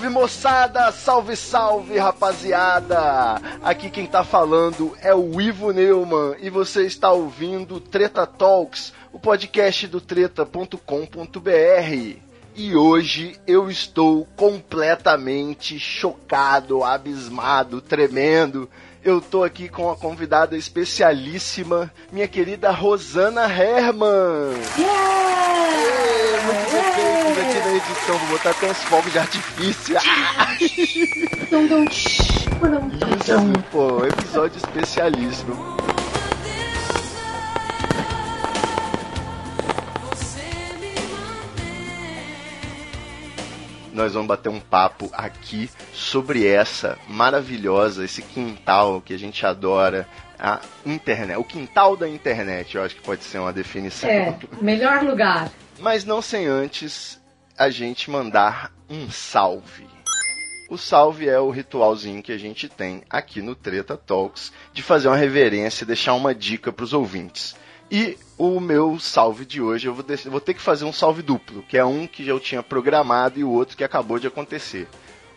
Salve, moçada! Salve, salve rapaziada! Aqui quem tá falando é o Ivo Neumann e você está ouvindo Treta Talks, o podcast do treta.com.br. E hoje eu estou completamente chocado, abismado, tremendo. Eu tô aqui com uma convidada especialíssima, minha querida Rosana Herman. Muitos efeitos aqui na edição, vou botar até uns fogos de artifício. Isso, pô, episódio especialíssimo. Nós vamos bater um papo aqui sobre essa maravilhosa, esse quintal que a gente adora, a internet, o quintal da internet, eu acho que pode ser uma definição. É, melhor lugar. Mas não sem antes a gente mandar um salve. O salve é o ritualzinho que a gente tem aqui no Treta Talks de fazer uma reverência e deixar uma dica para os ouvintes. E o meu salve de hoje, eu vou, ter que fazer um salve duplo, que é um que eu tinha programado e o outro que acabou de acontecer.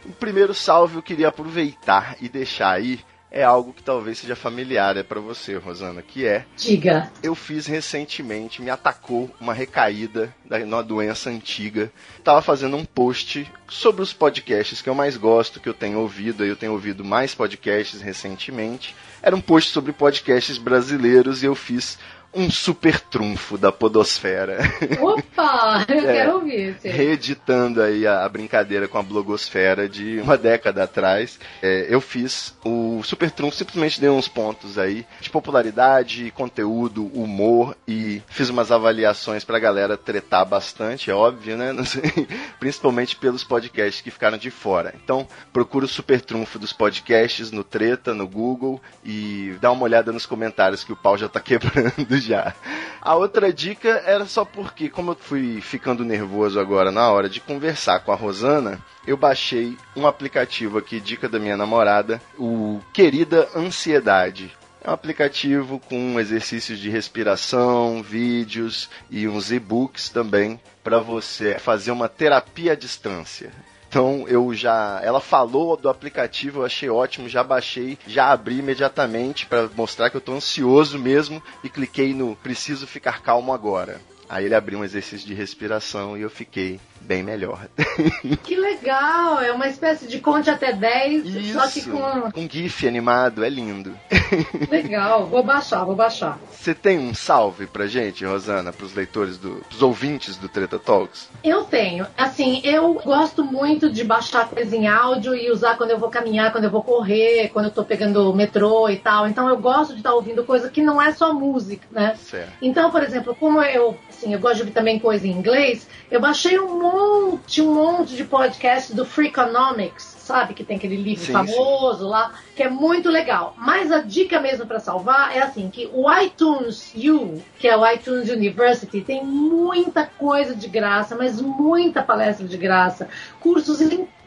O primeiro salve eu queria aproveitar e deixar aí é algo que talvez seja familiar é para você, Rosana, que é Diga. eu fiz recentemente, me atacou uma recaída da uma doença antiga. Tava fazendo um post sobre os podcasts que eu mais gosto, que eu tenho ouvido, eu tenho ouvido mais podcasts recentemente. Era um post sobre podcasts brasileiros e eu fiz um super trunfo da podosfera. Opa, eu É. quero ouvir. sim. reeditando aí a, a brincadeira com a blogosfera de uma década atrás. É, eu fiz o Super Trunfo, simplesmente dei uns pontos aí de popularidade, conteúdo, humor e fiz umas avaliações pra galera tretar bastante, é óbvio, né? Principalmente pelos podcasts que ficaram de fora. Então, procura o Super Trunfo dos podcasts no Treta, no Google e dá uma olhada nos comentários que o pau já tá quebrando já. A outra dica era só porque, como eu fui ficando nervoso agora na hora de conversar com a Rosana, eu baixei um aplicativo aqui, dica da minha namorada, o Querida Ansiedade. É um aplicativo com exercícios de respiração, vídeos e uns e-books também para você fazer uma terapia à distância. Então eu já, ela falou do aplicativo, eu achei ótimo, já baixei, já abri imediatamente para mostrar que eu tô ansioso mesmo e cliquei no preciso ficar calmo agora. Aí ele abriu um exercício de respiração e eu fiquei bem melhor. Que legal, é uma espécie de conte até 10, só que Isso, com. com GIF animado, é lindo. Legal, vou baixar, vou baixar. Você tem um salve pra gente, Rosana, pros leitores do, pros ouvintes do Treta Talks? Eu tenho. Assim, eu gosto muito de baixar coisa em áudio e usar quando eu vou caminhar, quando eu vou correr, quando eu tô pegando o metrô e tal. Então eu gosto de estar ouvindo coisa que não é só música, né? Certo. Então, por exemplo, como eu, assim, eu gosto de ouvir também coisa em inglês, eu baixei um monte, um monte de podcasts do Freakonomics, sabe? Que tem aquele livro Sim, famoso lá, que é muito legal. Mas a dica mesmo para salvar é assim, que o iTunes U, que é o iTunes University, tem muita coisa de graça, mas muita palestra de graça, cursos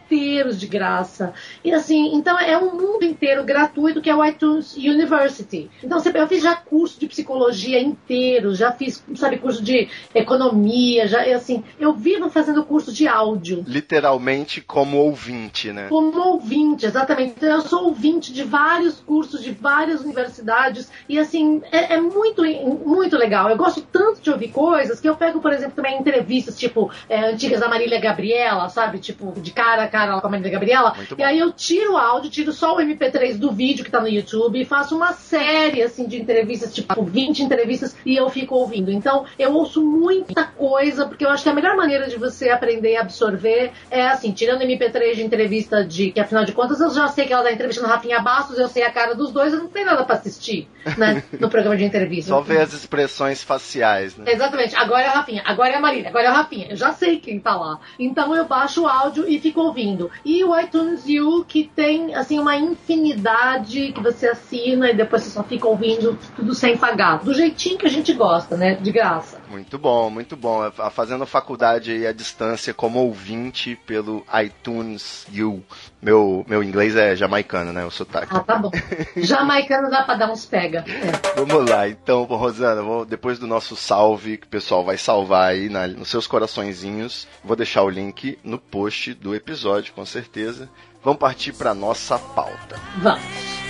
inteiros de graça. E assim, então é um mundo inteiro gratuito que é o iTunes University. Então eu fiz já curso de psicologia inteiro, já fiz, sabe, curso de economia, já assim, eu vivo fazendo curso de áudio. Literalmente como ouvinte, né? Como ouvinte, exatamente. Então, eu sou ouvinte de vários cursos, de várias universidades, e assim, é, é muito, muito legal. Eu gosto tanto de ouvir coisas que eu pego, por exemplo, também entrevistas, tipo, é, antigas da Marília Gabriela, sabe? Tipo, de cara a cara lá com a Maria Gabriela. E aí eu tiro o áudio, tiro só o MP3 do vídeo que tá no YouTube e faço uma série assim de entrevistas, tipo 20 entrevistas, e eu fico ouvindo. Então eu ouço muita coisa, porque eu acho que a melhor maneira de você aprender e absorver é assim, tirando MP3 de entrevista de que afinal de contas eu já sei que ela tá entrevistando Rafinha Bastos, eu sei a cara dos dois, eu não tenho nada pra assistir, né, no programa de entrevista. Só ver as expressões faciais, né? Exatamente. Agora é a Rafinha, agora é a Marília, agora é a Rafinha. Eu já sei quem tá lá. Então eu baixo o áudio e fico ouvindo. E o iTunes U, que tem, assim, uma infinidade que você assina e depois você só fica ouvindo tudo sem pagar. Do jeitinho que a gente gosta, né? De graça. Muito bom, muito bom. Fazendo faculdade à distância como ouvinte pelo iTunes U. Meu, meu inglês é jamaicano, né? O sotaque. Ah, tá bom. Jamaicano dá pra dar uns pega. É. Vamos lá, então, Rosana, vou- depois do nosso salve, que o pessoal vai salvar aí na- nos seus coraçõezinhos, vou deixar o link no post do episódio, com certeza. Vamos partir para nossa pauta. Vamos.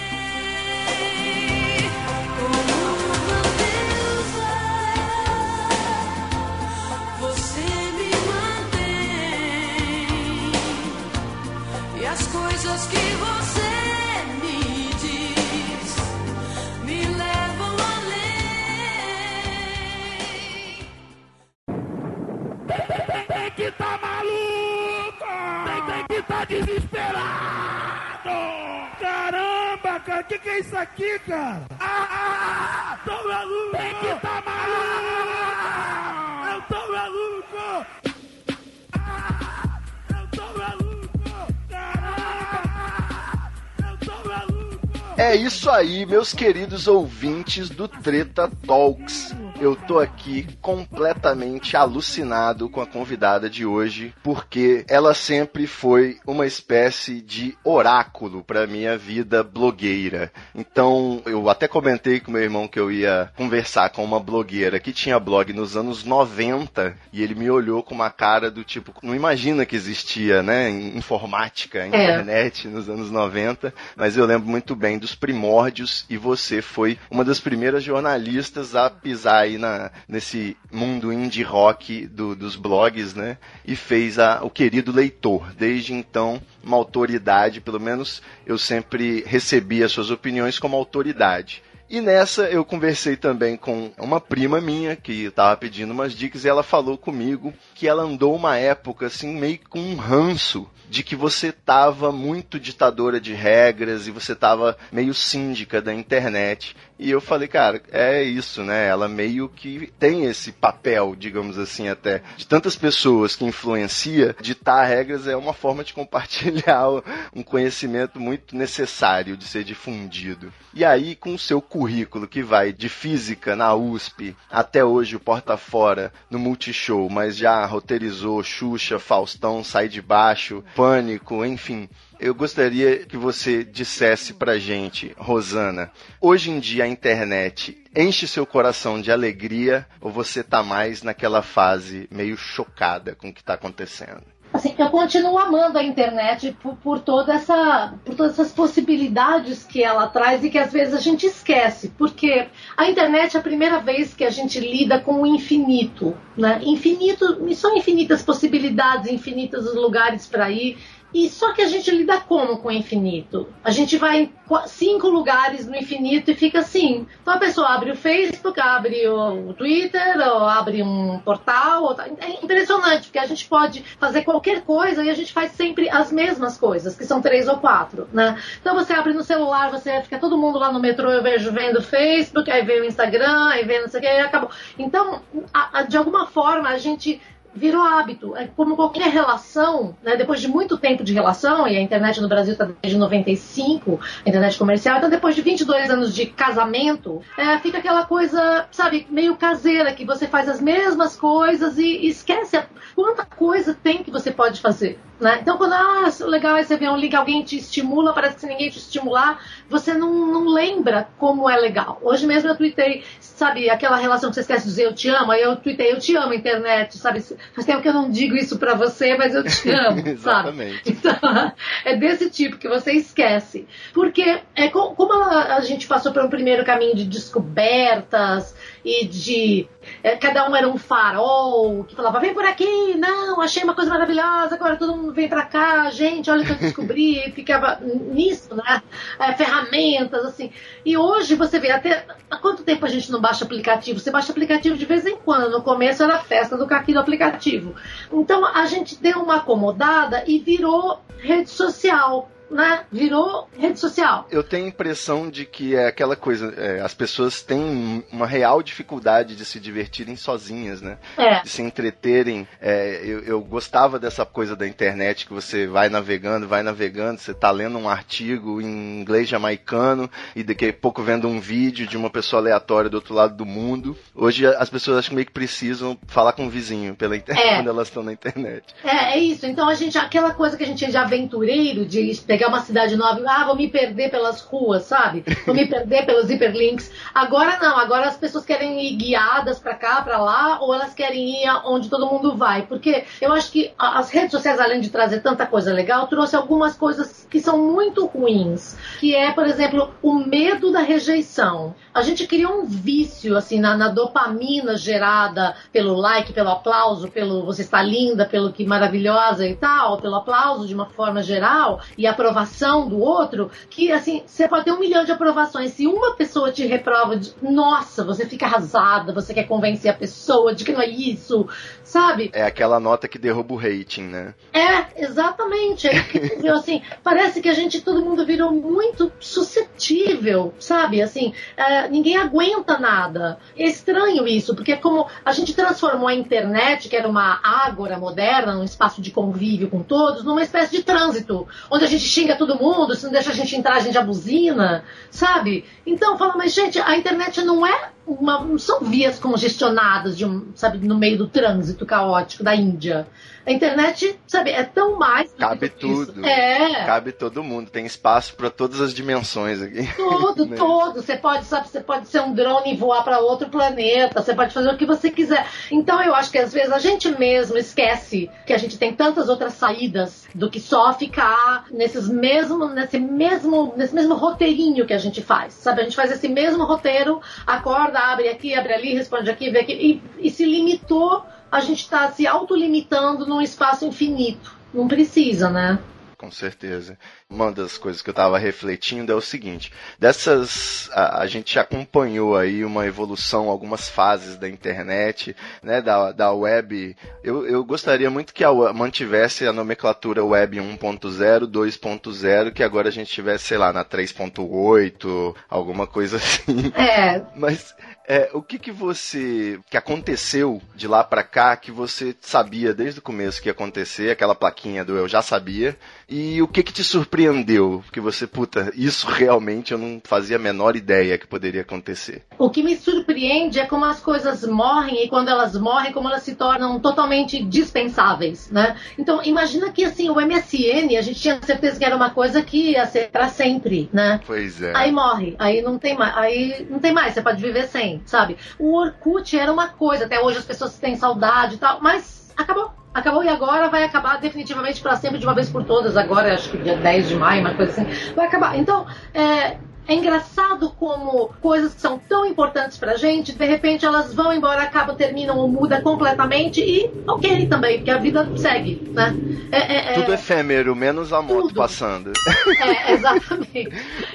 Aí, meus queridos ouvintes do Treta Talks. Eu tô aqui completamente alucinado com a convidada de hoje, porque ela sempre foi uma espécie de oráculo para minha vida blogueira. Então, eu até comentei com meu irmão que eu ia conversar com uma blogueira que tinha blog nos anos 90 e ele me olhou com uma cara do tipo, não imagina que existia, né, informática, internet nos anos 90, mas eu lembro muito bem dos primórdios e você foi uma das primeiras jornalistas a pisar aí na, nesse mundo indie rock do- dos blogs, né? E fez a- o querido leitor. Desde então, uma autoridade, pelo menos eu sempre recebi as suas opiniões como autoridade. E nessa eu conversei também com uma prima minha que estava pedindo umas dicas e ela falou comigo que ela andou uma época assim meio com um ranço de que você tava muito ditadora de regras e você tava meio síndica da internet. E eu falei, cara, é isso, né? Ela meio que tem esse papel, digamos assim, até de tantas pessoas que influencia, ditar regras é uma forma de compartilhar um conhecimento muito necessário de ser difundido. E aí, com o seu currículo que vai de física na USP até hoje o porta fora no Multishow, mas já roteirizou Xuxa, Faustão, Sai de Baixo, Pânico, enfim. Eu gostaria que você dissesse pra gente, Rosana, hoje em dia a internet enche seu coração de alegria ou você tá mais naquela fase meio chocada com o que tá acontecendo? Assim, eu continuo amando a internet por, por toda essa, por todas essas possibilidades que ela traz e que às vezes a gente esquece, porque a internet é a primeira vez que a gente lida com o infinito, né? Infinito, são infinitas possibilidades, infinitos lugares para ir. E só que a gente lida como com o infinito? A gente vai em cinco lugares no infinito e fica assim. Então a pessoa abre o Facebook, abre o Twitter, ou abre um portal. ou tá- É impressionante, porque a gente pode fazer qualquer coisa e a gente faz sempre as mesmas coisas, que são três ou quatro, né? Então você abre no celular, você fica todo mundo lá no metrô, eu vejo vendo Facebook, aí vem o Instagram, aí vem não sei o que, aí acabou. Então, a- a- de alguma forma, a gente virou hábito. É como qualquer relação, né? depois de muito tempo de relação, e a internet no Brasil está desde 95, a internet comercial, então depois de 22 anos de casamento, é, fica aquela coisa, sabe, meio caseira, que você faz as mesmas coisas e esquece a, quanta coisa tem que você pode fazer. Né? Então, quando ah, legal ver um link, alguém te estimula, parece que se ninguém te estimular, você não, não lembra como é legal. Hoje mesmo eu tuitei, sabe, aquela relação que você esquece de dizer eu te amo, aí eu tuitei eu te amo, internet, sabe? Faz tempo que eu não digo isso pra você, mas eu te amo, sabe? Então, é desse tipo que você esquece. Porque é co- como a, a gente passou por um primeiro caminho de descobertas e de. é, cada um era um farol que falava, vem por aqui, não, achei uma coisa maravilhosa, agora todo mundo vem pra cá, gente, olha o que eu descobri, e ficava nisso, né? É, ferramentas, assim. E hoje você vê, até há quanto tempo a gente não baixa aplicativo? Você baixa aplicativo de vez em quando, no começo era a festa do caqui do aplicativo. Então a gente deu uma acomodada e virou rede social né, virou rede social. Eu tenho a impressão de que é aquela coisa, é, as pessoas têm uma real dificuldade de se divertirem sozinhas, né? É. De se entreterem. É, eu, eu, gostava dessa coisa da internet que você vai navegando, vai navegando, você tá lendo um artigo em inglês jamaicano e daqui a pouco vendo um vídeo de uma pessoa aleatória do outro lado do mundo. Hoje as pessoas acho que meio que precisam falar com o vizinho pela internet É. quando elas estão na internet. É, é isso. Então a gente, aquela coisa que a gente tinha de aventureiro, de pegar uma cidade nova, ah, vou me perder pelas ruas, sabe? Vou me perder pelos hiperlinks. Agora não, agora as pessoas querem ir guiadas pra cá, pra lá, ou elas querem ir onde todo mundo vai. Porque eu acho que a- as redes sociais, além de trazer tanta coisa legal, trouxe algumas coisas que são muito ruins. Que é, por exemplo, o medo da rejeição. A gente criou um vício, assim, na, na dopamina gerada pelo like, pelo aplauso, pelo você está linda, pelo que maravilhosa e tal, pelo aplauso de uma forma geral e aprovação do outro, que assim, você pode ter um milhão de aprovações. Se uma pessoa te reprova, de, nossa, você fica arrasada, você quer convencer a pessoa de que não é isso, sabe? É aquela nota que derruba o rating, né? É, exatamente. É incrível, assim, parece que a gente, todo mundo virou muito suscetível, sabe? Assim, é, ninguém aguenta nada. É estranho isso, porque é como a gente transformou a internet, que era uma ágora moderna, um espaço de convívio com todos, numa espécie de trânsito, onde a gente xinga todo mundo, se não deixa a gente entrar, a gente abusina, sabe? Então, fala, mas gente, a internet não é uma, não são vias congestionadas de um, sabe, no meio do trânsito caótico da Índia. A internet, sabe, é tão mais. Cabe tudo. É. Cabe todo mundo, tem espaço para todas as dimensões aqui. Tudo, Né? tudo. Você pode, sabe, você pode ser um drone e voar para outro planeta. Você pode fazer o que você quiser. Então eu acho que às vezes a gente mesmo esquece que a gente tem tantas outras saídas do que só ficar nesses mesmo, nesse mesmo, nesse mesmo roteirinho que a gente faz. Sabe, a gente faz esse mesmo roteiro, acorda, abre aqui, abre ali, responde aqui, vê aqui e, e se limitou. A gente está se autolimitando num espaço infinito. Não precisa, né? Com certeza. Uma das coisas que eu estava refletindo é o seguinte: dessas. A, a gente acompanhou aí uma evolução, algumas fases da internet, né, da, da web. Eu, eu gostaria muito que a mantivesse a nomenclatura web 1.0, 2.0, que agora a gente tivesse, sei lá, na 3.8, alguma coisa assim. É, Mas é, o que que você que aconteceu de lá pra cá que você sabia desde o começo que ia acontecer, aquela plaquinha do eu já sabia, e o que que te surpreendeu? Que você, puta, isso realmente eu não fazia a menor ideia que poderia acontecer. O que me surpreende é como as coisas morrem e quando elas morrem, como elas se tornam totalmente dispensáveis, né? Então, imagina que assim, o MSN, a gente tinha certeza que era uma coisa que ia ser pra sempre, né? Pois é. Aí morre, aí não tem mais, aí não tem mais, você pode viver sem, sabe? O Orkut era uma coisa, até hoje as pessoas têm saudade e tal, mas acabou. Acabou e agora vai acabar definitivamente para sempre de uma vez por todas. Agora, acho que dia 10 de maio, uma coisa assim. Vai acabar. Então, é, é engraçado como coisas que são tão importantes pra gente, de repente elas vão embora, acabam, terminam ou muda completamente e ok também, porque a vida segue, né? É, é, é- Tudo efêmero, menos a moto Tudo. passando. é, exatamente.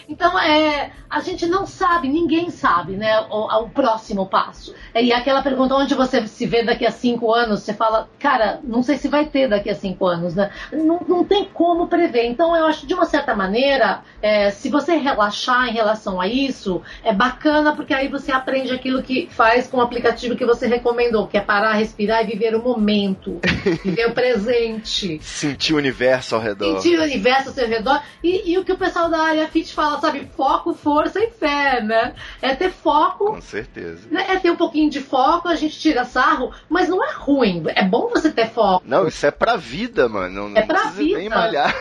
Então, é, a gente não sabe, ninguém sabe, né, o, o próximo passo. E aquela pergunta, onde você se vê daqui a cinco anos, você fala, cara, não sei se vai ter daqui a cinco anos, né? Não, não tem como prever. Então, eu acho, de uma certa maneira, é, se você relaxar em relação a isso, é bacana, porque aí você aprende aquilo que faz com o aplicativo que você recomendou, que é parar, respirar e viver o momento, viver o presente Sentir o universo ao redor. sentir o universo ao seu redor. E, e o que o pessoal da área fit fala, sabe? Foco, força e fé, né? É ter foco, Com certeza. né? é ter um pouquinho de foco, a gente tira sarro, mas não é ruim. É bom você ter foco. Não, isso é pra vida, mano. Não, É não pra precisa nem vida. malhar.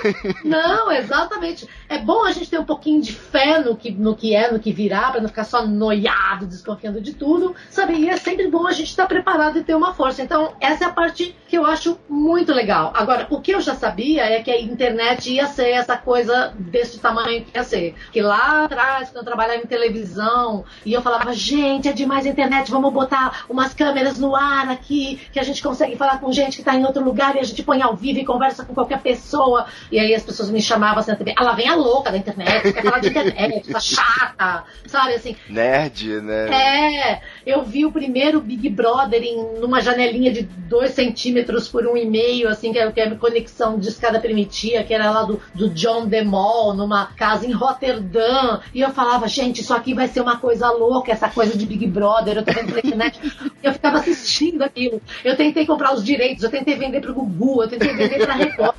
Não, exatamente. É bom a gente ter um pouquinho de fé no que, no que é, no que virá, para não ficar só noiado, desconfiando de tudo, sabe? E é sempre bom a gente estar preparado e ter uma força. Então, essa é a parte que eu acho muito legal. Agora, o que eu já sabia é que a internet ia ser essa coisa desse tamanho que ia ser. Que lá atrás, quando eu trabalhava em televisão, e eu falava, gente, é demais a internet, vamos botar umas câmeras no ar aqui, que a gente consegue falar com gente que está em outro lugar e a gente põe ao vivo e conversa com qualquer pessoa. E aí as pessoas me chamavam assim na TV, ela vem a louca da internet, quer falar de internet, tá chata, sabe assim. Nerd, né? É, eu vi o primeiro Big Brother em numa janelinha de dois centímetros por um e meio, assim, que era que a conexão de escada permitia, que era lá do, do John DeMol, numa casa em Rotterdam. E eu falava, gente, isso aqui vai ser uma coisa louca, essa coisa de Big Brother, eu tô vendo pela internet. Eu ficava assistindo aquilo. Eu tentei comprar os direitos, eu tentei vender pro Gugu, eu tentei vender pra Record.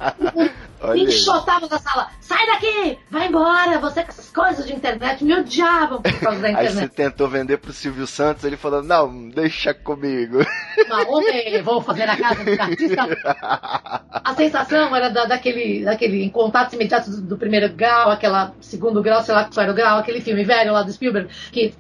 Olha enxotavam da sala, sai daqui, vai embora, você com essas coisas de internet, me odiavam por causa da Aí você internet. tentou vender pro Silvio Santos, ele falou, não, deixa comigo. Maone, vou fazer a casa do artista. A sensação era da, daquele, daquele em contatos imediatos do, do primeiro grau, aquela segundo grau, sei lá qual era o grau, aquele filme velho lá do Spielberg, que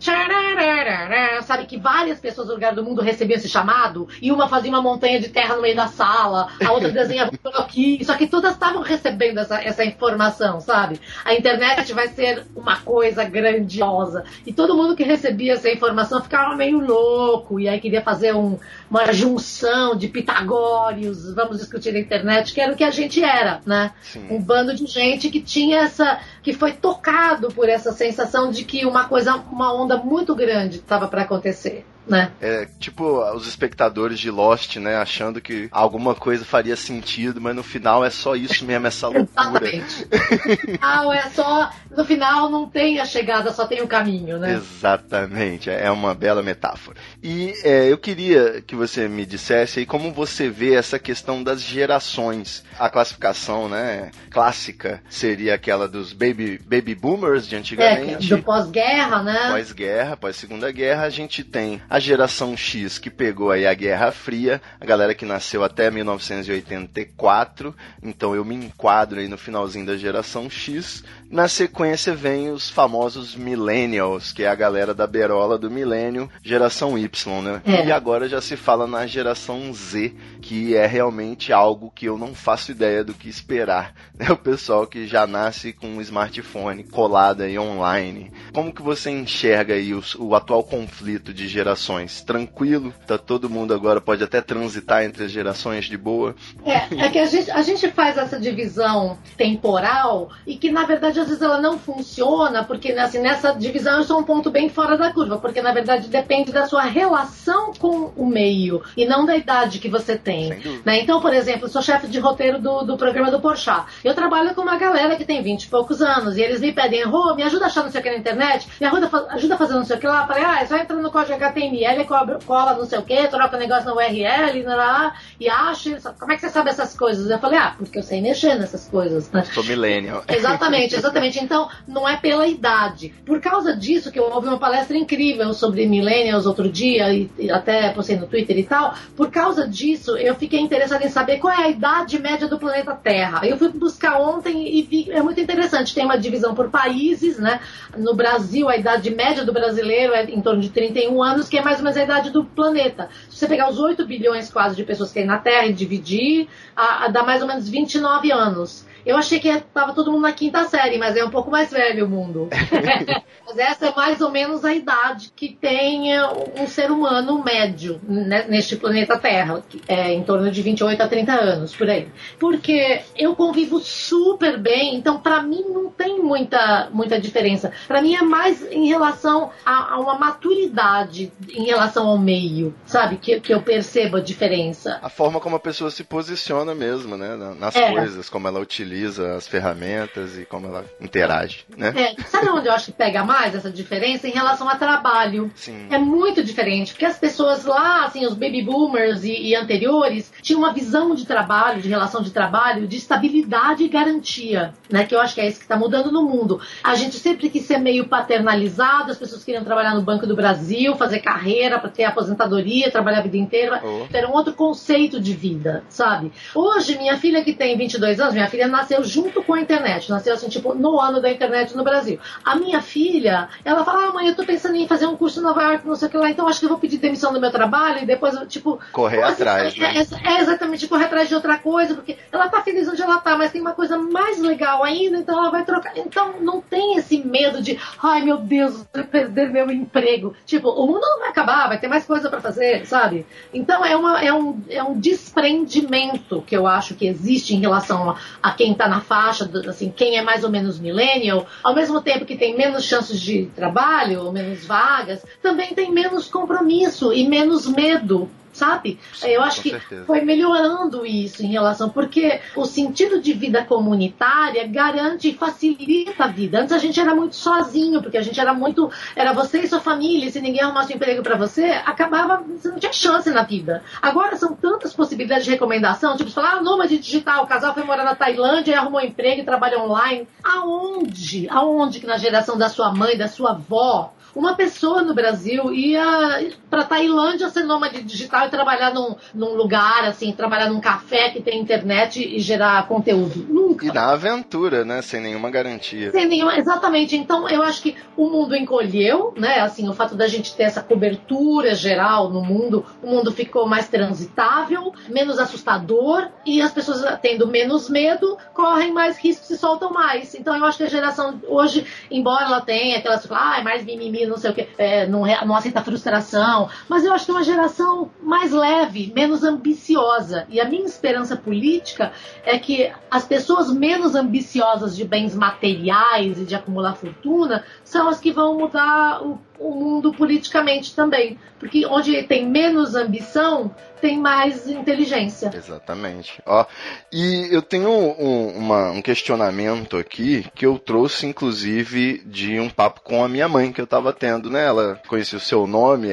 sabe que várias pessoas do lugar do mundo recebiam esse chamado e uma fazia uma montanha de terra no meio da sala, a outra desenhava aqui, só que todas estavam recebendo essa, essa informação, sabe? A internet vai ser uma coisa grandiosa e todo mundo que recebia essa informação ficava meio louco e aí queria fazer um, uma junção de pitagórios, vamos discutir a internet, que era o que a gente era, né? Sim. Um bando de gente que tinha essa, que foi tocado por essa sensação de que uma coisa, uma onda muito grande estava para acontecer, né? É tipo os espectadores de Lost, né? Achando que alguma coisa faria sentido, mas no final é só isso mesmo, essa loucura. Exatamente. No final é só, no final não tem a chegada, só tem o caminho, né? Exatamente, é uma bela metáfora. E é, eu queria que você me dissesse aí como você vê essa questão das gerações. A classificação, né, clássica seria aquela dos baby, baby boomers de É, antigamente. do pós-guerra, né? Pós-guerra, pós-segunda guerra, a gente tem a geração X que pegou aí a Guerra Fria, a galera que nasceu até 1984, então eu me enquadro aí no finalzinho da geração X. Na sequência vem os famosos Millennials, que é a galera da berola do milênio, geração Y, né? É. E agora já se fala na geração Z, que é realmente algo que eu não faço ideia do que esperar. É o pessoal que já nasce com um smartphone colado aí online. Como que você enxerga aí os- o, atual conflito de gerações? Tranquilo? Tá todo mundo agora pode até transitar entre as gerações de boa? É, é que a gente, a gente faz essa divisão temporal e que, na verdade, às vezes ela não funciona, porque assim, nessa divisão eu sou um ponto bem fora da curva, porque, na verdade, depende da sua relação com o meio e não da idade que você tem. Né? Então, por exemplo, eu sou chefe de roteiro do, do programa do Porchat. Eu trabalho com uma galera que tem 20 e poucos anos e eles me pedem, Rô, me ajuda a achar não sei o que na internet, me ajuda, ajuda a fazer não sei o que lá. Eu falei, ah, é só entra no código HTML, cola, cola não sei o que, troca o negócio na URL, lá, e acha. Como é que você sabe essas coisas? Eu falei, ah, porque eu sei mexer nessas coisas, né? Sou millennial. Exatamente, exatamente. Então, não é pela idade. Por causa disso que eu ouvi uma palestra incrível sobre millennials outro dia, e até postei no Twitter e tal. Por causa disso, eu fiquei interessada em saber qual é a idade média do planeta Terra. Eu fui buscar ontem e vi, é muito interessante. Tem uma divisão por países, né? No Brasil, a idade média do brasileiro é em torno de 31 anos, que é mais ou menos a idade do planeta. Se você pegar os 8 bilhões quase de pessoas que tem na Terra e dividir, a, a dá mais ou menos 29 anos. Eu achei que tava todo mundo na quinta série, mas é um pouco mais velho o mundo. mas essa é mais ou menos a idade que tem é, um ser humano médio né, neste planeta Terra, que é em torno de 28 a 30 anos, por aí. Porque eu convivo super bem, então pra mim não tem muita, muita diferença. Pra mim é mais em relação a, a uma maturidade em relação ao meio, sabe? Que, que eu percebo a diferença. A forma como a pessoa se posiciona mesmo, né? na- Nas É. coisas, como ela utiliza as ferramentas e como ela interage, né? É, sabe onde eu acho que pega mais essa diferença? Em relação a trabalho. Sim. É muito diferente, porque as pessoas lá, assim, os baby boomers e, e anteriores, tinham uma visão de trabalho, de relação de trabalho, de estabilidade e garantia, né? Que eu acho que é isso que está mudando no mundo. A gente sempre quis ser meio paternalizado, as pessoas queriam trabalhar no Banco do Brasil, fazer carreira para ter aposentadoria, trabalhar a vida inteira. Oh. Era um outro conceito de vida, sabe? Hoje, minha filha que tem 22 anos, minha filha nasceu junto com a internet. Nasceu assim, tipo, no ano da internet no Brasil. A minha filha, ela fala, ah, mãe, eu tô pensando em fazer um curso em Nova York, não sei o que lá, então acho que eu vou pedir demissão do meu trabalho e depois, tipo... Correr Nossa, atrás, é, né? é- é exatamente correr atrás de outra coisa, porque ela tá feliz onde ela tá, mas tem uma coisa mais legal ainda, então ela vai trocar. Então não tem esse medo de, ai meu Deus, eu vou perder meu emprego. Tipo, o mundo não vai acabar, vai ter mais coisa pra fazer, sabe? Então é, uma, é, um, é um desprendimento que eu acho que existe em relação a, a quem tá na faixa, assim, quem é mais ou menos millennial, ao mesmo tempo que tem menos chances de trabalho, menos vagas, também tem menos compromisso e menos medo. Sabe? Sim, eu acho que certeza. foi melhorando isso em relação, porque o sentido de vida comunitária garante e facilita a vida. Antes a gente era muito sozinho, porque a gente era muito. Era você e sua família, e se ninguém arrumasse um emprego pra você, acabava. Você não tinha chance na vida. Agora são tantas possibilidades de recomendação, tipo, você falar, ah, nômade digital, o casal foi morar na Tailândia e arrumou um emprego e trabalha online. Aonde? Aonde que na geração da sua mãe, da sua avó, uma pessoa no Brasil ia pra Tailândia ser nômade digital e trabalhar num, num lugar, assim, trabalhar num café que tem internet e gerar conteúdo. Nunca. E na aventura, né? Sem nenhuma garantia. Sem nenhuma, exatamente. Então, eu acho que o mundo encolheu, né? Assim, o fato da gente ter essa cobertura geral no mundo, o mundo ficou mais transitável, menos assustador, e as pessoas tendo menos medo, correm mais riscos e soltam mais. Então, eu acho que a geração hoje, embora ela tenha aquelas, ah, é mais mimimi, não sei o quê, é, não, não aceita frustração, mas eu acho que é uma geração mais leve, menos ambiciosa. E a minha esperança política é que as pessoas menos ambiciosas de bens materiais e de acumular fortuna são as que vão mudar o, o mundo politicamente também. Porque onde tem menos ambição, tem mais inteligência. Exatamente. Ó, e eu tenho um, uma- um questionamento aqui que eu trouxe, inclusive, de um papo com a minha mãe que eu tava tendo, né? Ela conhecia o seu nome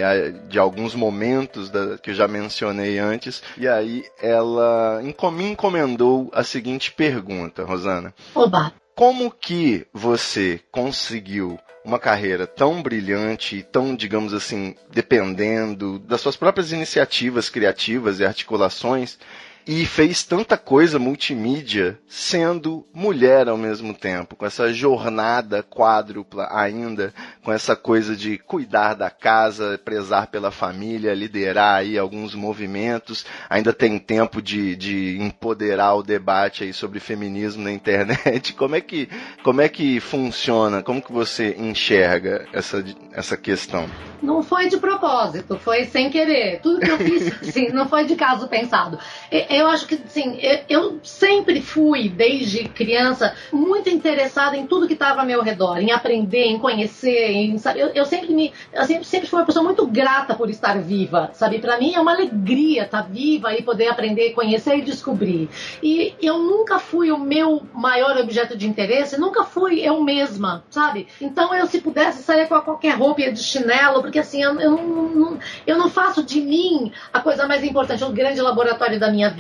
de alguns momentos da- que eu já mencionei antes, e aí ela me encomendou a seguinte pergunta, Rosana. Oba! Como que você conseguiu uma carreira tão brilhante tão, digamos assim, dependendo das suas próprias iniciativas criativas e articulações e fez tanta coisa multimídia sendo mulher ao mesmo tempo, com essa jornada quádrupla ainda, com essa coisa de cuidar da casa, prezar pela família, liderar aí alguns movimentos, ainda tem tempo de, de empoderar o debate aí sobre feminismo na internet. Como é que, como é que funciona? Como que você enxerga essa, essa questão? Não foi de propósito, foi sem querer. Tudo que eu fiz, sim, não foi de caso pensado. E- Eu acho que, sim, eu- eu sempre fui, desde criança, muito interessada em tudo que estava ao meu redor, em aprender, em conhecer, em, sabe? Eu, eu sempre me, eu sempre, sempre fui uma pessoa muito grata por estar viva, sabe? Para mim é uma alegria estar viva e poder aprender, conhecer e descobrir. E eu nunca fui o meu maior objeto de interesse, nunca fui eu mesma, sabe? Então eu, se pudesse, sair com qualquer roupa de chinelo, porque assim, eu, eu não- eu não faço de mim a coisa mais importante, o grande laboratório da minha vida,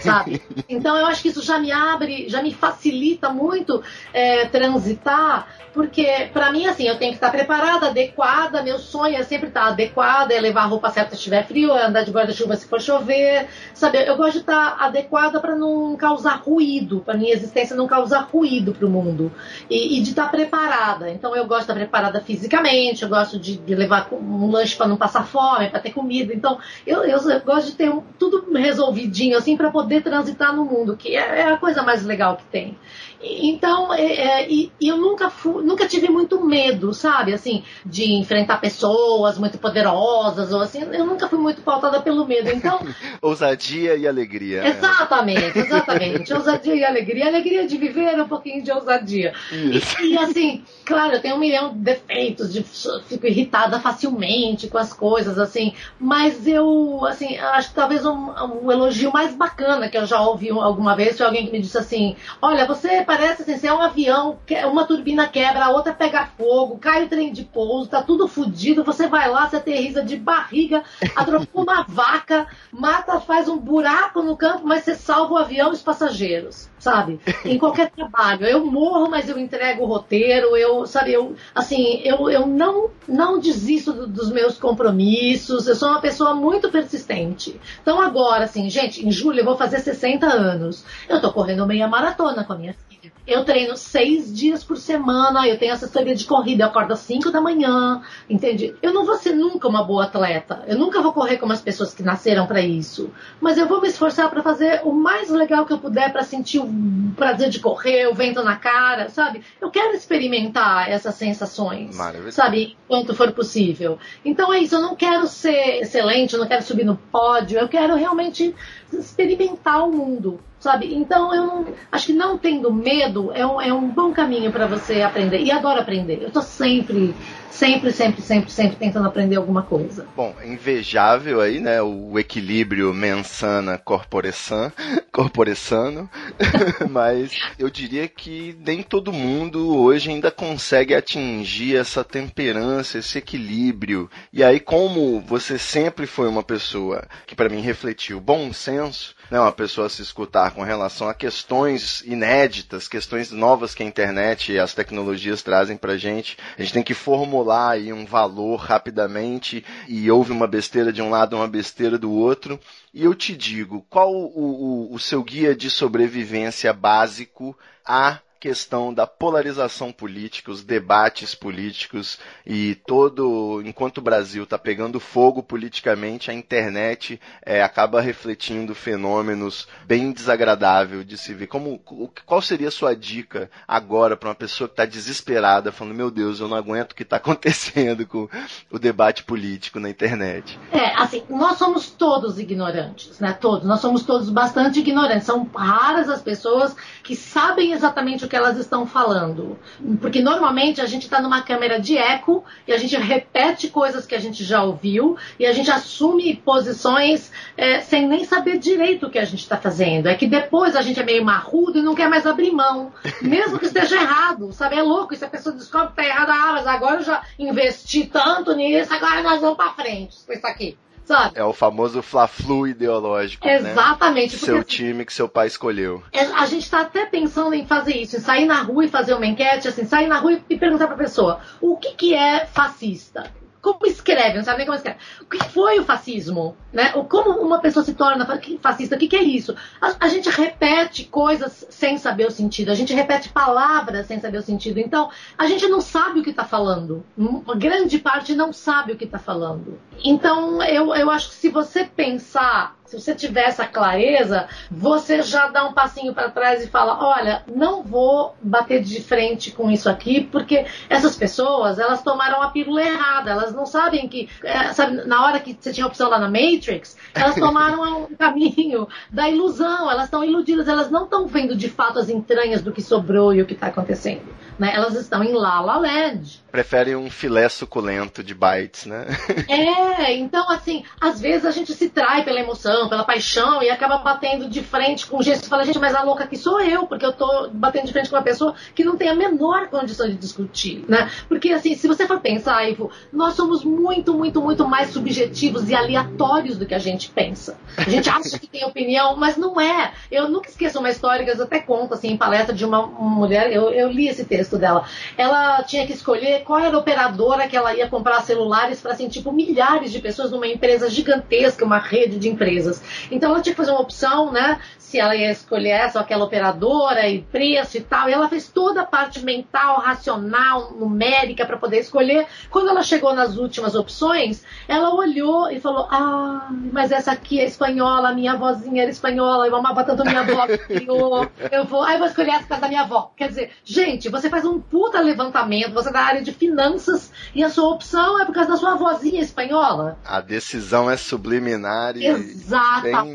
sabe? Então eu acho que isso já me abre, já me facilita muito é, transitar, porque pra mim, assim, eu tenho que estar preparada, adequada, meu sonho é sempre estar adequada, é levar a roupa certa se estiver frio, é andar de guarda-chuva se for chover, sabe? Eu gosto de estar adequada para não causar ruído, para minha existência não causar ruído pro mundo e, e de estar preparada. Então eu gosto de estar preparada fisicamente, eu gosto de, de levar um lanche para não passar fome, para ter comida. Então eu, eu, eu gosto de ter um- tudo resolvidinho assim para poder transitar no mundo, que é, é a coisa mais legal que tem. Então, é, é, e, e eu nunca fui, nunca tive muito medo, sabe, assim, de enfrentar pessoas muito poderosas ou assim. Eu nunca fui muito pautada pelo medo. Então, Ousadia e alegria. Exatamente, exatamente. ousadia e alegria. Alegria de viver, um pouquinho de ousadia. Isso. E, e, assim, claro, eu tenho um milhão de defeitos, de, fico irritada facilmente com as coisas, assim. Mas eu, assim, acho que talvez um, um elogio mais mais bacana que eu já ouvi alguma vez foi alguém que me disse assim: Olha, você parece assim, você é um avião, uma turbina quebra, a outra pega fogo, cai o trem de pouso, tá tudo fodido, você vai lá, você aterriza de barriga, atropela uma vaca, mata, faz um buraco no campo, mas você salva o avião e os passageiros, sabe? Em qualquer trabalho. Eu morro, mas eu entrego o roteiro, eu, sabe, eu, assim, eu, eu não, não desisto do, dos meus compromissos, eu sou uma pessoa muito persistente. Então agora, assim, gente, em julho eu vou fazer 60 anos. Eu tô correndo meia maratona com a minha filha. Eu treino seis dias por semana, eu tenho assessoria de corrida, eu acordo às 5 da manhã, entende? Eu não vou ser nunca uma boa atleta, eu nunca vou correr como as pessoas que nasceram para isso, mas eu vou me esforçar para fazer o mais legal que eu puder para sentir o prazer de correr, o vento na cara, sabe? Eu quero experimentar essas sensações, sabe? Quanto for possível. Então é isso, eu não quero ser excelente, eu não quero subir no pódio, eu quero realmente experimentar o mundo sabe? Então eu não, acho que não tendo medo é um, é um bom caminho para você aprender. E adoro aprender. Eu tô sempre sempre, sempre, sempre, sempre tentando aprender alguma coisa. Bom, invejável aí, né? O equilíbrio mensana corporeçan, corporeçano, mas eu diria que nem todo mundo hoje ainda consegue atingir essa temperança, esse equilíbrio. E aí, como você sempre foi uma pessoa que para mim refletiu bom senso, né, uma pessoa se escutar com relação a questões inéditas, questões novas que a internet e as tecnologias trazem pra gente, a gente tem que formular extrapolar aí um valor rapidamente e houve uma besteira de um lado, uma besteira do outro. E eu te digo, qual o, o, o seu guia de sobrevivência básico a questão da polarização política, os debates políticos e todo, enquanto o Brasil está pegando fogo politicamente, a internet é, acaba refletindo fenômenos bem desagradáveis de se ver. Como, qual seria a sua dica agora para uma pessoa que está desesperada, falando, meu Deus, eu não aguento o que está acontecendo com o debate político na internet? É, assim, nós somos todos ignorantes, né? Todos, nós somos todos bastante ignorantes. São raras as pessoas que sabem exatamente o que que elas estão falando. Porque normalmente a gente está numa câmera de eco e a gente repete coisas que a gente já ouviu e a gente assume posições é, sem nem saber direito o que a gente está fazendo. É que depois a gente é meio marrudo e não quer mais abrir mão, mesmo que esteja errado, sabe? É louco. E se a pessoa descobre que está errada, ah, mas agora eu já investi tanto nisso, agora nós vamos para frente com isso aqui sabe? É o famoso fla-flu ideológico. Né? Exatamente. Né? Seu assim, time que seu pai escolheu. É, a gente está até pensando em fazer isso, em sair na rua e fazer uma enquete, assim, sair na rua e perguntar para a pessoa o que, que é fascista como escreve, não sabe nem como escreve. O que foi o fascismo? Né? Como uma pessoa se torna fascista? O que, que é isso? A, a, gente repete coisas sem saber o sentido, a gente repete palavras sem saber o sentido. Então, a gente não sabe o que está falando. Uma grande parte não sabe o que está falando. Então, eu, eu acho que se você pensar se você tiver essa clareza, você já dá um passinho para trás e fala: olha, não vou bater de frente com isso aqui, porque essas pessoas elas tomaram a pílula errada, elas não sabem que, é, sabe, na hora que você tinha opção lá na Matrix, elas tomaram um caminho da ilusão, elas estão iludidas, elas não estão vendo de fato as entranhas do que sobrou e o que está acontecendo. Né? Elas estão em La La Land. Preferem um filé suculento de bytes, né? é, então assim, às vezes a gente se trai pela emoção, pela paixão e acaba batendo de frente com o gesto e fala, gente, mas a louca aqui sou eu, porque eu tô batendo de frente com uma pessoa que não tem a menor condição de discutir, né? Porque assim, se você for pensar, Ivo, nós somos muito, muito, muito mais subjetivos e aleatórios do que a gente pensa. A gente acha que tem opinião, mas não é. Eu nunca esqueço uma história que eu até conto assim em palestra de uma, mulher, eu, eu li esse texto dela. Ela tinha que escolher qual era a operadora que ela ia comprar celulares para assim, tipo, milhares de pessoas numa empresa gigantesca, uma rede de empresas. Então ela tinha que fazer uma opção, né? Se ela ia escolher essa ou aquela operadora e preço e tal. E ela fez toda a parte mental, racional, numérica para poder escolher. Quando ela chegou nas últimas opções, ela olhou e falou: Ah, mas essa aqui é espanhola, minha avózinha era espanhola, eu amava tanto minha avó, eu, eu vou, aí eu vou escolher essa casa da minha avó. Quer dizer, gente, você faz um puta levantamento, você é da área de finanças e a sua opção é por causa da sua vozinha espanhola. A decisão é subliminar e Exatamente.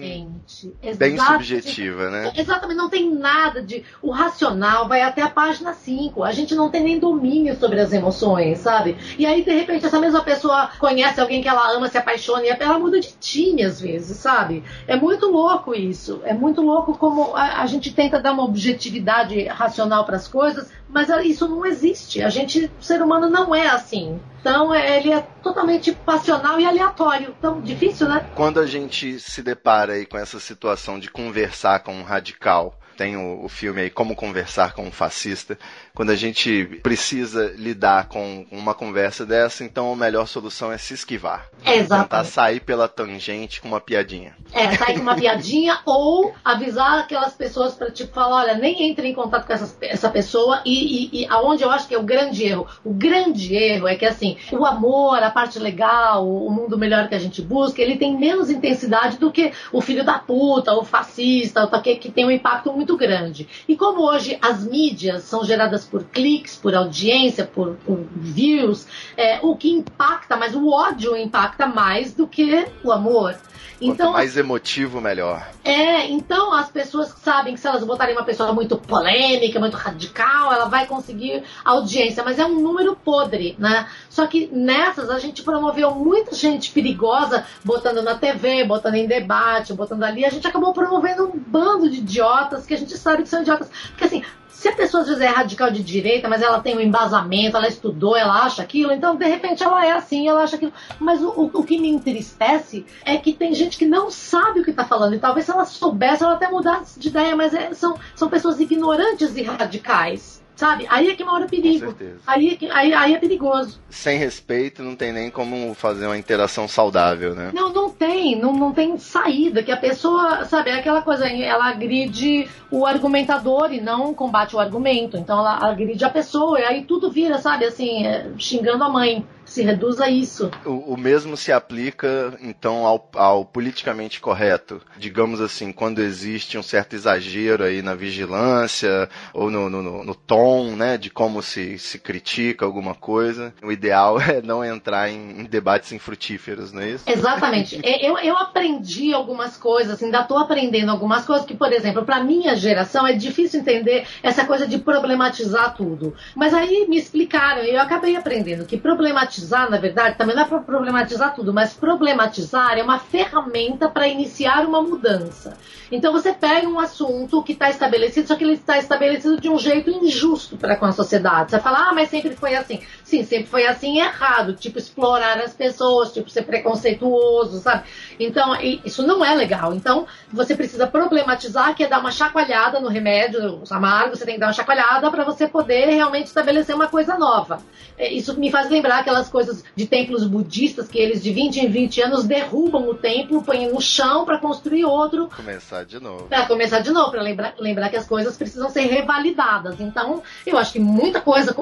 bem, bem Exatamente. subjetiva, né? Exatamente, não tem nada de. O racional vai até a página 5. A gente não tem nem domínio sobre as emoções, sabe? E aí, de repente, essa mesma pessoa conhece alguém que ela ama, se apaixona e ela muda de time às vezes, sabe? É muito louco isso. É muito louco como a, a gente tenta dar uma objetividade racional para as coisas, mas a- isso não existe. A gente, o ser humano não é assim. Então, é- ele é totalmente passional e aleatório. Então, difícil, né? Quando a gente se depara aí com essa situação de conversar com um radical, tem o, o filme aí Como Conversar com um Fascista, quando a gente precisa lidar com uma conversa dessa, então a melhor solução é se esquivar. Tentar Exatamente. sair pela tangente com uma piadinha. É, sair com uma piadinha ou avisar aquelas pessoas para tipo falar, olha, nem entre em contato com essa, essa pessoa e, e, e aonde eu acho que é o grande erro. O grande erro é que assim, o amor, a parte legal, o mundo melhor que a gente busca, ele tem menos intensidade do que o filho da puta, o fascista, o que, que tem um impacto muito grande. E como hoje as mídias são geradas por cliques, por audiência, por, por views, é, o que impacta, mas o ódio impacta mais do que o amor. Quanto mais emotivo, melhor. É, então as pessoas sabem que se elas botarem uma pessoa muito polêmica, muito radical, ela vai conseguir audiência, mas é um número podre, né? Só que nessas a gente promoveu muita gente perigosa, botando na TV, botando em debate, botando ali, a gente acabou promovendo um bando de idiotas que a gente sabe que são idiotas. Porque assim, se a pessoa às vezes é radical de direita, mas ela tem um embasamento, ela estudou, ela acha aquilo, então de repente ela é assim, ela acha aquilo. Mas o, o, o que me entristece é que tem gente que não sabe o que está falando, e talvez se ela soubesse, ela até mudasse de ideia, mas é- são, são pessoas ignorantes e radicais. Sabe? Aí é que mora o perigo. Aí, é que- aí, aí é perigoso. Sem respeito, não tem nem como fazer uma interação saudável, né? Não, não tem, não, não tem saída, que a pessoa, sabe, é aquela coisa, ela agride o argumentador e não combate o argumento. Então ela agride a pessoa, e aí tudo vira, sabe, assim, é, xingando a mãe. Se reduz a isso. O, o mesmo se aplica, então, ao, ao politicamente correto. Digamos assim, quando existe um certo exagero aí na vigilância, ou no, no, no- tom, né, de como se, se critica alguma coisa, o ideal é não entrar em, em debates infrutíferos, não é isso? Exatamente. E- Eu, eu aprendi algumas coisas, ainda estou aprendendo algumas coisas que, por exemplo, para minha geração é difícil entender essa coisa de problematizar tudo. Mas aí me explicaram e eu acabei aprendendo que problematizar, na verdade, também não é para problematizar tudo, mas problematizar é uma ferramenta para iniciar uma mudança. Então você pega um assunto que está estabelecido, só que ele está estabelecido de um jeito injusto para com a sociedade. Você fala, ah, mas sempre foi assim. Sim, sempre foi assim errado. Tipo, explorar as pessoas, tipo, ser preconceituoso, sabe? Então, isso não é legal. Então, você precisa problematizar, que é dar uma chacoalhada no remédio amargo, você tem que dar uma chacoalhada para você poder realmente estabelecer uma coisa nova. É, Isso me faz lembrar aquelas coisas de templos budistas que eles de 20 em 20 anos derrubam o templo, põem no chão para construir outro Começar de novo. para começar de novo, para lembrar, lembrar que as coisas precisam ser revalidadas. Então, eu acho que muita coisa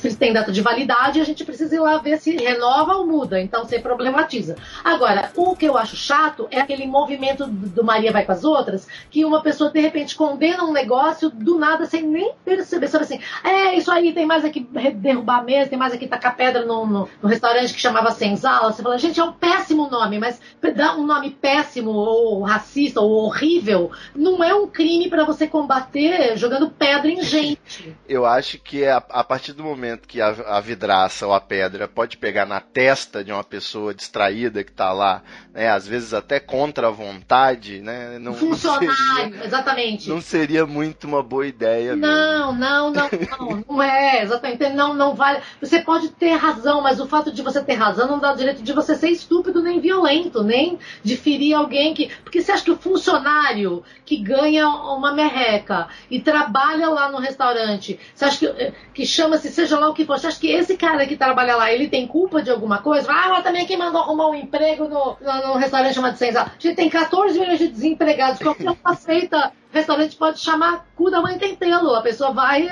se tem data de validade, a gente precisa ir lá ver se renova ou muda. Então, você problematiza. Agora, o que eu acho chato é aquele movimento do Maria vai com as outras, que uma pessoa de repente condena um negócio do nada sem nem perceber. Sabe assim, é isso aí, tem mais aqui derrubar a mesa, tem mais aqui tacar pedra no, no, no restaurante que chamava Senzala. Você fala, gente, é um péssimo nome, mas dar um nome péssimo ou racista ou horrível não é um crime para você combater jogando pedra em gente. Eu acho que é a, a partir do momento que a, a vidraça ou a pedra pode pegar na testa de uma pessoa distraída que tá lá, né, às vezes até contra a vontade, né, não, não Funcionário, seria, exatamente. não seria muito uma boa ideia mesmo. Não, não, não, não, não é, exatamente, não, não vale. Você pode ter razão, mas o fato de você ter razão não dá o direito de você ser estúpido nem violento, nem de ferir alguém que. Porque você acha que o funcionário que ganha uma merreca e trabalha lá no restaurante, você acha que, que chama-se, seja lá o que for, você acha que esse cara que trabalha lá, ele tem culpa de alguma coisa? Ah, mas também quem mandou arrumar um emprego no, no, no restaurante chamado Senzala. A gente tem 14 milhões de desempregados, qualquer um aceita restaurante pode chamar cu da mãe tentelo. A pessoa vai,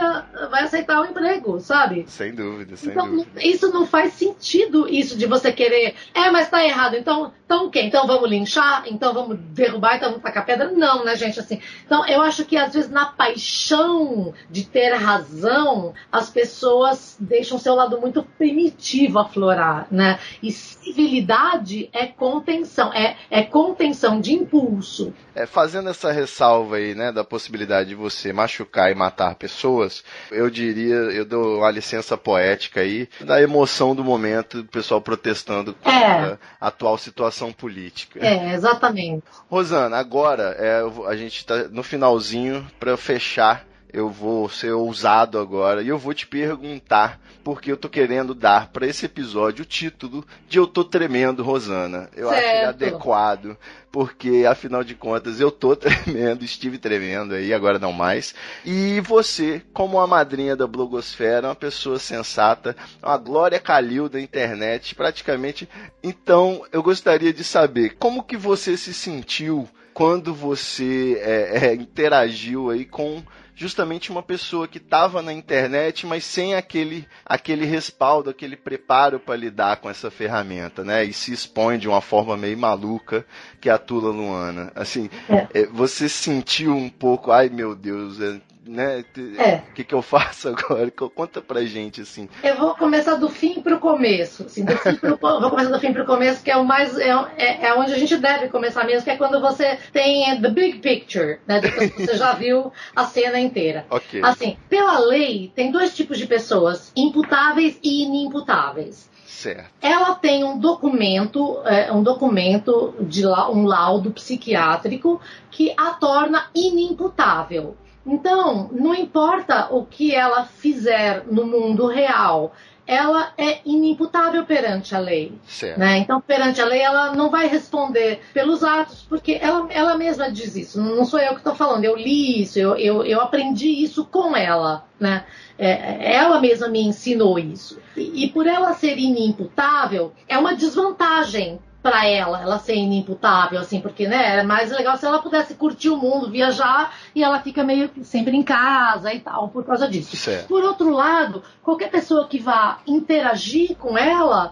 vai aceitar o emprego, sabe? Sem dúvida, sem Então, dúvida. isso não faz sentido, isso de você querer. É, mas tá errado. Então, então o quê? Então vamos linchar? Então vamos derrubar? Então vamos tacar pedra? Não, né, gente? Assim. Então, eu acho que às vezes na paixão de ter razão, as pessoas deixam seu lado muito primitivo aflorar, né? E civilidade é contenção, é, é contenção de impulso. É, fazendo essa ressalva aí, né, da possibilidade de você machucar e matar pessoas, eu diria, eu dou uma licença poética aí, da emoção do momento, do pessoal protestando contra a atual situação política. É, exatamente. Rosana, agora é, a gente está no finalzinho para fechar. Eu vou ser ousado agora e eu vou te perguntar porque eu tô querendo dar para esse episódio o título de Eu tô tremendo, Rosana. Eu acho Certo. adequado, porque afinal de contas eu tô tremendo, estive tremendo aí, agora não mais. E você, como a madrinha da blogosfera, uma pessoa sensata, uma Glória Calil da internet, praticamente. Então, eu gostaria de saber como que você se sentiu quando você é, é, interagiu aí com justamente uma pessoa que estava na internet, mas sem aquele, aquele respaldo, aquele preparo para lidar com essa ferramenta, né? E se expõe de uma forma meio maluca, que é a Tula Luana. Assim, É. é, você sentiu um pouco, ai meu Deus, é, né? É. O que, que eu faço agora? Co- Conta pra gente, assim. Eu vou começar do fim pro começo. Assim, do fim pro, vou começar do fim pro começo, que é o mais. É, é, é onde a gente deve começar mesmo, que é quando você tem the big picture, né? Depois que você já viu a cena inteira. Ok. Assim, pela lei, tem dois tipos de pessoas: imputáveis e inimputáveis. Certo. Ela tem um documento, é, um documento de um laudo psiquiátrico que a torna inimputável. Então, não importa o que ela fizer no mundo real, ela é inimputável perante a lei. Né? Então, perante a lei, ela não vai responder pelos atos, porque ela, ela mesma diz isso. Não sou eu que estou falando, eu li isso, eu, eu, eu aprendi isso com ela. Né? É, ela mesma me ensinou isso. E, e por ela ser inimputável, é uma desvantagem para ela, ela ser inimputável, assim, porque né, é mais legal se ela pudesse curtir o mundo, viajar, e ela fica meio que sempre em casa e tal, por causa disso. Certo. Por outro lado, qualquer pessoa que vá interagir com ela,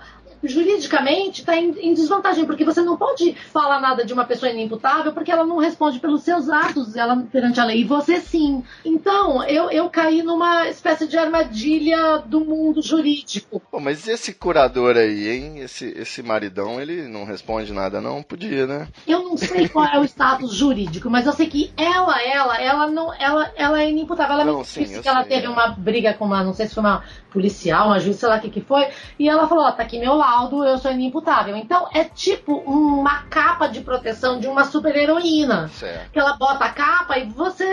juridicamente está em, em desvantagem, porque você não pode falar nada de uma pessoa inimputável porque ela não responde pelos seus atos ela, perante a lei, e você sim. Então, eu, eu caí numa espécie de armadilha do mundo jurídico. Pô, mas esse curador aí, hein? Esse, esse maridão, ele não responde nada, não? Podia, né? Eu não sei qual é o status jurídico, mas eu sei que ela, ela, ela não, ela, ela é inimputável. Ela Não, me sim, disse eu que ela sei, teve uma briga com uma, não sei se foi uma policial, uma juiz, sei lá o que que foi, e ela falou, ó, tá aqui meu laudo, eu sou inimputável. Então é tipo uma capa de proteção de uma super heroína. Certo. Que ela bota a capa e você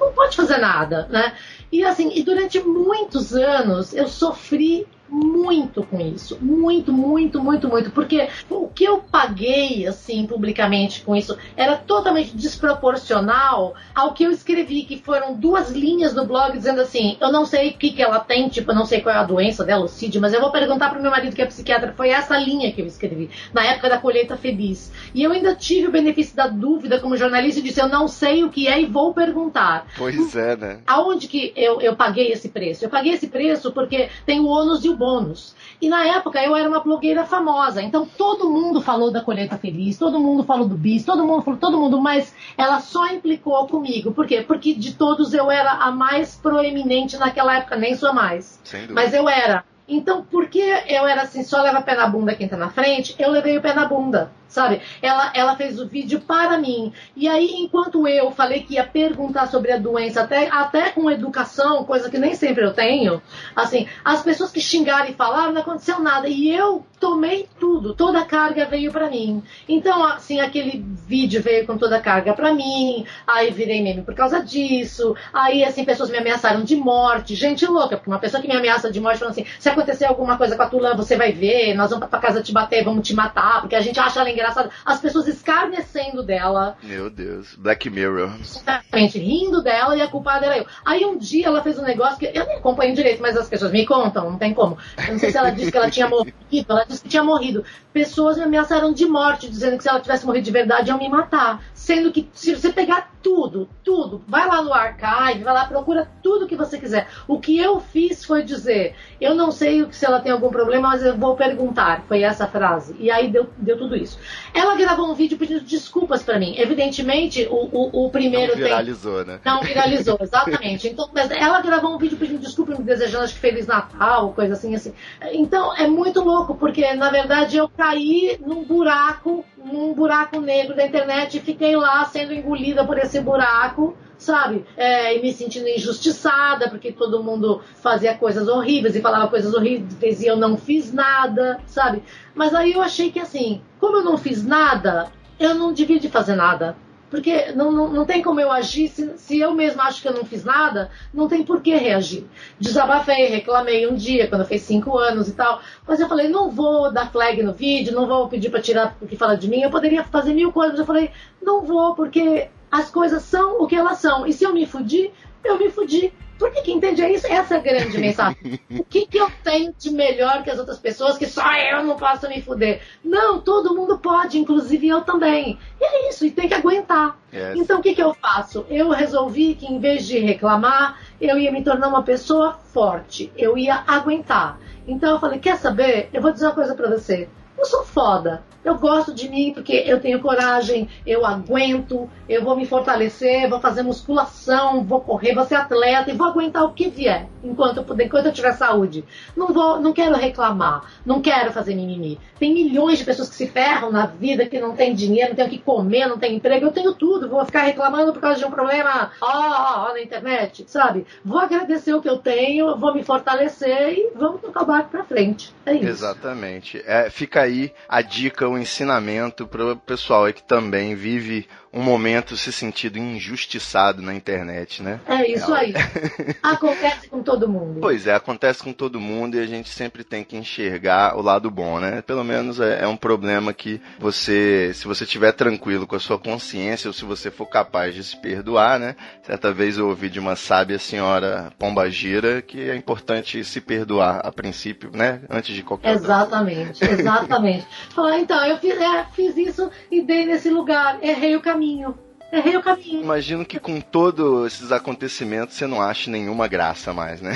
não pode fazer nada, né? E assim, e durante muitos anos eu sofri muito com isso. Muito, muito, muito, muito. Porque o que eu paguei, assim, publicamente com isso era totalmente desproporcional ao que eu escrevi, que foram duas linhas no blog dizendo assim: eu não sei o que, que ela tem, tipo, eu não sei qual é a doença dela, o CID, mas eu vou perguntar pro meu marido que é psiquiatra. Foi essa linha que eu escrevi, na época da colheita feliz. E eu ainda tive o benefício da dúvida como jornalista e disse: eu não sei o que é e vou perguntar. Pois é, né? Aonde que eu, eu paguei esse preço? Eu paguei esse preço porque tem o ônus e o bônus. E na época eu era uma blogueira famosa, então todo mundo falou da colheita feliz, todo mundo falou do bis, todo mundo falou, todo mundo, mas ela só implicou comigo. Por quê? Porque de todos eu era a mais proeminente naquela época, nem sou mais. Mas eu era. Então, porque eu era assim, só leva pé na bunda quem tá na frente, eu levei o pé na bunda, sabe? Ela, ela fez o vídeo para mim. E aí, enquanto eu falei que ia perguntar sobre a doença, até, até com educação, coisa que nem sempre eu tenho, assim, as pessoas que xingaram e falaram, não aconteceu nada. E eu tomei tudo, toda a carga veio para mim. Então, assim, aquele vídeo veio com toda a carga para mim, aí virei meme por causa disso, aí, assim, pessoas me ameaçaram de morte, gente louca, porque uma pessoa que me ameaça de morte falando assim, acontecer alguma coisa com a Tulã, você vai ver, nós vamos pra casa te bater, vamos te matar, porque a gente acha ela engraçada. As pessoas escarnecendo dela, Meu Deus. Black Mirror. Exatamente, rindo dela e a culpada era eu. Aí um dia ela fez um negócio que eu nem acompanho direito, mas as pessoas me contam, não tem como. Eu não sei se ela disse que ela tinha morrido, ela disse que tinha morrido. Pessoas me ameaçaram de morte, dizendo que se ela tivesse morrido de verdade, iam me matar. Sendo que se você pegar tudo, tudo, vai lá no archive, vai lá, procura tudo que você quiser. O que eu fiz foi dizer, eu não sei se ela tem algum problema, mas eu vou perguntar. Foi essa frase. E aí deu, deu tudo isso. Ela gravou um vídeo pedindo desculpas para mim. Evidentemente, o, o, o primeiro Não viralizou, tem... né? Não viralizou, exatamente. Então, mas ela gravou um vídeo pedindo desculpa, me desejando acho que Feliz Natal, coisa assim, assim. Então, é muito louco, porque na verdade eu caí num buraco, num buraco negro da internet e fiquei lá sendo engolida por esse buraco sabe? É, e me sentindo injustiçada, porque todo mundo fazia coisas horríveis e falava coisas horríveis e eu não fiz nada, sabe? Mas aí eu achei que assim, como eu não fiz nada, eu não devia de fazer nada. Porque não, não, não tem como eu agir se, se eu mesma acho que eu não fiz nada, não tem por que reagir. Desabafei, reclamei um dia, quando fez cinco anos e tal. Mas eu falei, não vou dar flag no vídeo, não vou pedir para tirar o que fala de mim. Eu poderia fazer mil coisas. Eu falei, não vou, porque as coisas são o que elas são. E se eu me fudir, eu me fudi. Por que, que entende? É isso, essa é a grande mensagem. o que, que eu tenho de melhor que as outras pessoas que só eu não posso me fuder? Não, todo mundo pode, inclusive eu também. E é isso, e tem que aguentar. Yes. Então o que, que eu faço? Eu resolvi que em vez de reclamar, eu ia me tornar uma pessoa forte. Eu ia aguentar. Então eu falei, quer saber? Eu vou dizer uma coisa pra você. Eu sou foda. Eu gosto de mim porque eu tenho coragem, eu aguento, eu vou me fortalecer, vou fazer musculação, vou correr, vou ser atleta e vou aguentar o que vier enquanto eu puder, enquanto eu tiver saúde. Não vou, não quero reclamar, não quero fazer mimimi. Tem milhões de pessoas que se ferram na vida, que não tem dinheiro, não tem o que comer, não tem emprego. Eu tenho tudo, vou ficar reclamando por causa de um problema, ó, ó, ó, na internet, sabe? Vou agradecer o que eu tenho, vou me fortalecer e vamos tocar o barco pra frente. É isso. Exatamente. É, fica aí a dica, o ensinamento para o pessoal aí que também vive um momento se sentindo injustiçado na internet, né? É isso aí. Acontece com todo mundo. Pois é, acontece com todo mundo e a gente sempre tem que enxergar o lado bom, né? Pelo menos é, é um problema que você, se você estiver tranquilo com a sua consciência ou se você for capaz de se perdoar, né? Certa vez eu ouvi de uma sábia senhora Pomba Gira que é importante se perdoar a princípio, né? Antes de qualquer Exatamente, exatamente. Falar, então, eu fiz, é, fiz isso e dei nesse lugar, errei o caminho caminho Errei o caminho. Imagino que com todos esses acontecimentos você não ache nenhuma graça mais, né?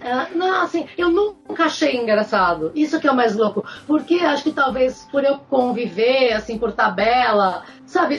É, não, assim, eu nunca achei engraçado. Isso que é o mais louco. Porque acho que talvez por eu conviver, assim, por tabela, sabe?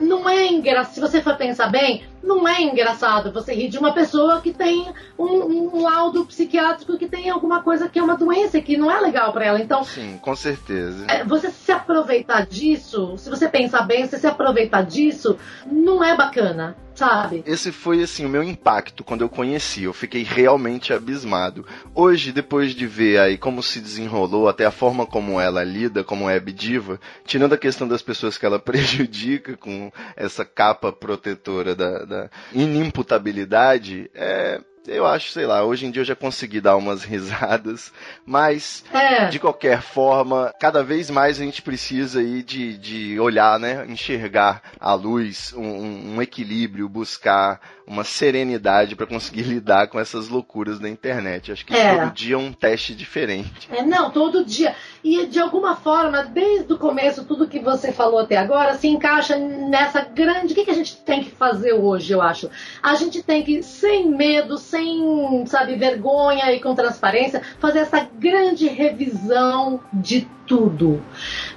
Não é engraçado. Se você for pensar bem, não é engraçado você rir de uma pessoa que tem um, um laudo psiquiátrico que tem alguma coisa que é uma doença que não é legal para ela. Então, Sim, com certeza. é, você se aproveitar disso, se você pensar bem, você se aproveitar disso, não é bacana, sabe? Esse foi assim o meu impacto quando eu conheci. Eu fiquei realmente abismado. Hoje, depois de ver aí como se desenrolou, até a forma como ela lida como web diva, tirando a questão das pessoas que ela prejudica com essa capa protetora da, da inimputabilidade, é, eu acho, sei lá, hoje em dia eu já consegui dar umas risadas, mas É. de qualquer forma, cada vez mais a gente precisa aí de, de olhar, né? Enxergar a luz, um- um, equilíbrio, buscar uma serenidade para conseguir lidar com essas loucuras da internet. Acho que É. todo dia é um teste diferente. É, não, todo dia. E de alguma forma, desde o começo, tudo que você falou até agora se encaixa nessa grande. O que, que a gente tem que fazer hoje, eu acho? A gente tem que, sem medo, sem, sabe, vergonha e com transparência, fazer essa grande revisão de tudo.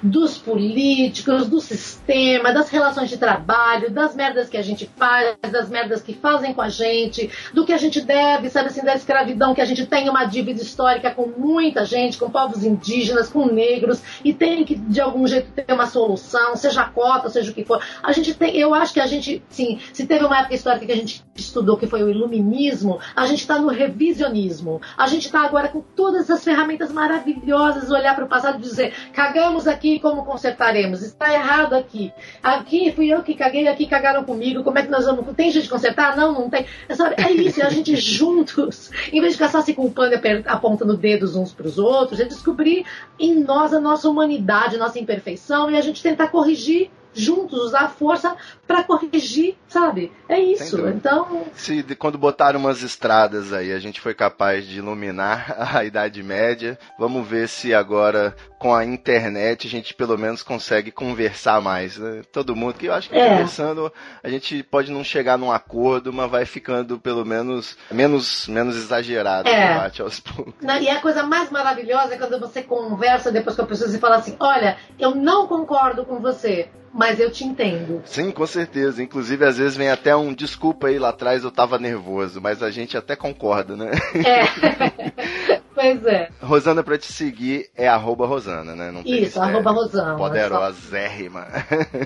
Dos políticos, do sistema, das relações de trabalho, das merdas que a gente faz, das merdas que fazem com a gente, do que a gente deve, sabe assim, da escravidão, que a gente tem uma dívida histórica com muita gente, com povos indígenas, com negros, e tem que, de algum jeito, ter uma solução, seja cota, seja o que for. A gente tem, eu acho que a gente, sim, se teve uma época histórica que a gente estudou, que foi o iluminismo, a gente está no revisionismo. A gente está agora com todas essas ferramentas maravilhosas, olhar para o passado e dizer, cagamos aqui, como consertaremos? Está errado aqui. Aqui fui eu que caguei, aqui cagaram comigo, como é que nós vamos... Tem de consertar? Não, não tem. É, sabe, é isso, é a gente juntos, em vez de ficar só se culpando e apontando dedos uns para os outros, é descobrir em nós a nossa humanidade, a nossa imperfeição e a gente tentar corrigir juntos usar a força para corrigir, sabe? É isso. Então, Se quando botaram umas estradas aí, a gente foi capaz de iluminar a Idade Média, vamos ver se agora com a internet a gente pelo menos consegue conversar mais, né? Todo mundo, que eu acho que É. conversando a gente pode não chegar num acordo, mas vai ficando pelo menos menos menos exagerado É. o debate aos poucos. E a coisa mais maravilhosa é quando você conversa depois com a pessoa e fala assim: Olha, eu não concordo com você, mas eu te entendo. Sim, com certeza. Inclusive, às vezes vem até um desculpa aí lá atrás, eu tava nervoso, mas a gente até concorda, né? É. pois é. Rosana, pra te seguir, é arroba Rosana, né? Não Isso, arroba Rosana. Poderosérrima.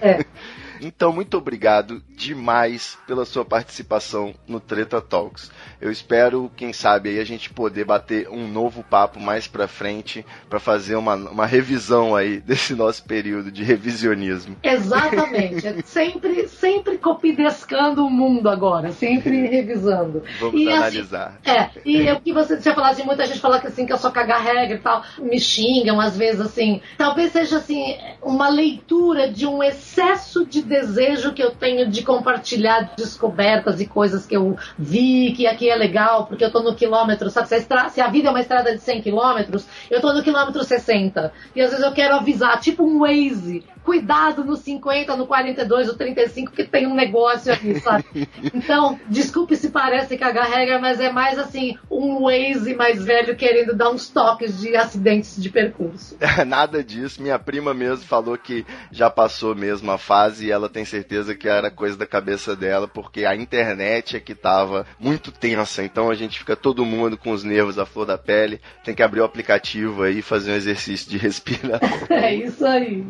É. Então, muito obrigado demais pela sua participação no Treta Talks. Eu espero, quem sabe, aí a gente poder bater um novo papo mais pra frente pra fazer uma, uma revisão aí desse nosso período de revisionismo. Exatamente. Sempre, sempre copidescando o mundo agora, sempre revisando. Vamos E, assim, analisar. É, e o que você tinha falado assim, muita gente fala que assim, que eu só cagar regra e tal, me xingam às vezes assim. Talvez seja assim, uma leitura de um excesso de desejo que eu tenho de compartilhar descobertas e coisas que eu vi, que aqui é legal, porque eu tô no quilômetro, sabe? Se a, se a vida é uma estrada de 100 quilômetros, eu tô no quilômetro 60. E às vezes eu quero avisar, tipo um Waze, cuidado no 50, no 42, no 35, que tem um negócio aqui, sabe? Então, desculpe se parece cagar regra, mas é mais assim, um Waze mais velho querendo dar uns toques de acidentes de percurso. Nada disso. Minha prima mesmo falou que já passou mesmo a fase e ela tem certeza que era coisa da cabeça dela, porque a internet é que tava muito tensa. Então a gente fica todo mundo com os nervos à flor da pele. Tem que abrir o aplicativo aí e fazer um exercício de respiração. É isso aí.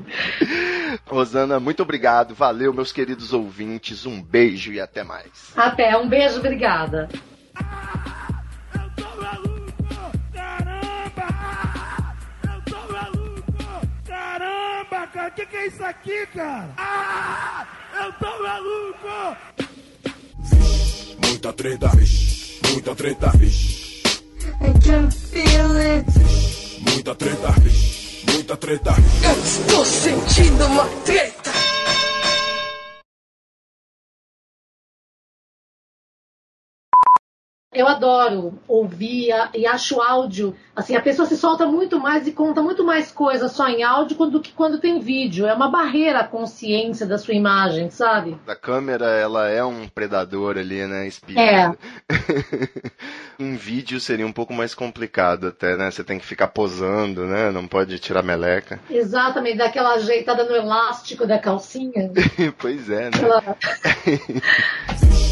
Rosana, muito obrigado. Valeu, meus queridos ouvintes. Um beijo e até mais. Até, um beijo, obrigada. Eu tô maluco! Caramba! Eu tô maluco! Caramba, cara! O que, que é isso aqui, cara? Ah! Eu tô maluco! Muita treta, vixe. Muita treta, vixe. I can feel it. Muita treta, vixe. Muita treta. Eu estou sentindo uma treta. Eu adoro ouvir e acho áudio. Assim, a pessoa se solta muito mais e conta muito mais coisas só em áudio do que quando tem vídeo. É uma barreira à consciência da sua imagem, sabe? A câmera, ela é um predador ali, né? Espia. É. um vídeo seria um pouco mais complicado até, né? Você tem que ficar posando, né? Não pode tirar meleca. Exatamente, daquela ajeitada no elástico da calcinha. pois é, né? Aquela-